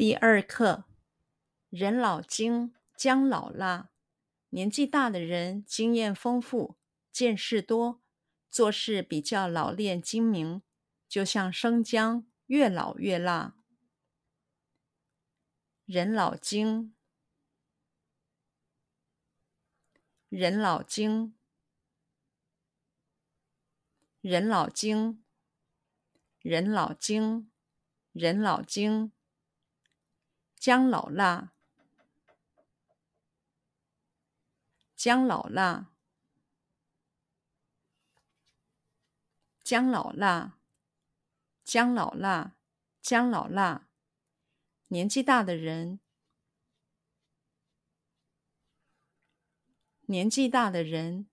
第二课，人老精，姜老辣。年纪大的人经验丰富，见识多，做事比较老练精明，就像生姜，越老越辣。人老精，人老精，人老精，人老精，人老精。姜老辣，姜老辣，姜老辣，姜老辣，姜老辣。年纪大的人，年纪大的人，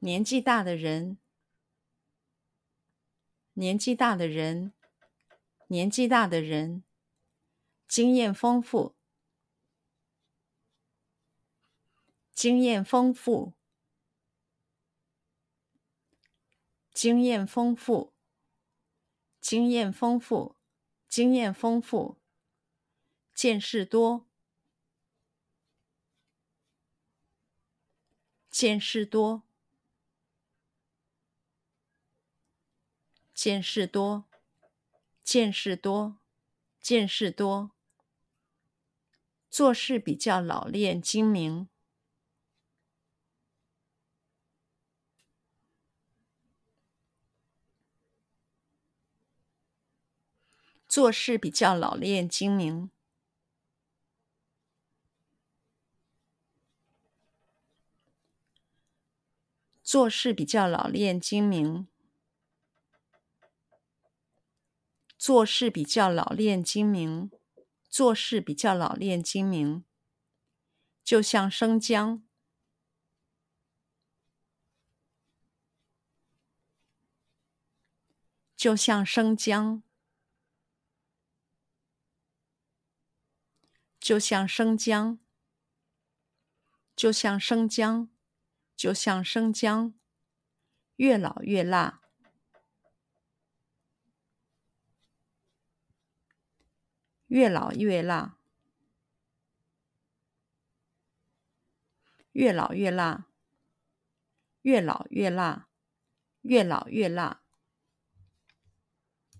年纪大的人。年纪大的人，年纪大的人，经验丰富，经验丰富，经验丰富，经验丰富，经验丰富，见识多，见识多。见识多，见识多，见识多，做事比较老练精明，做事比较老练精明，做事比较老练精明。做事比较老练精明，做事比较老练精明，就像生姜，就像生姜，就像生姜，就像生姜，就像生姜，越老越辣。越老越辣，越老越辣，越老越辣，越老越辣。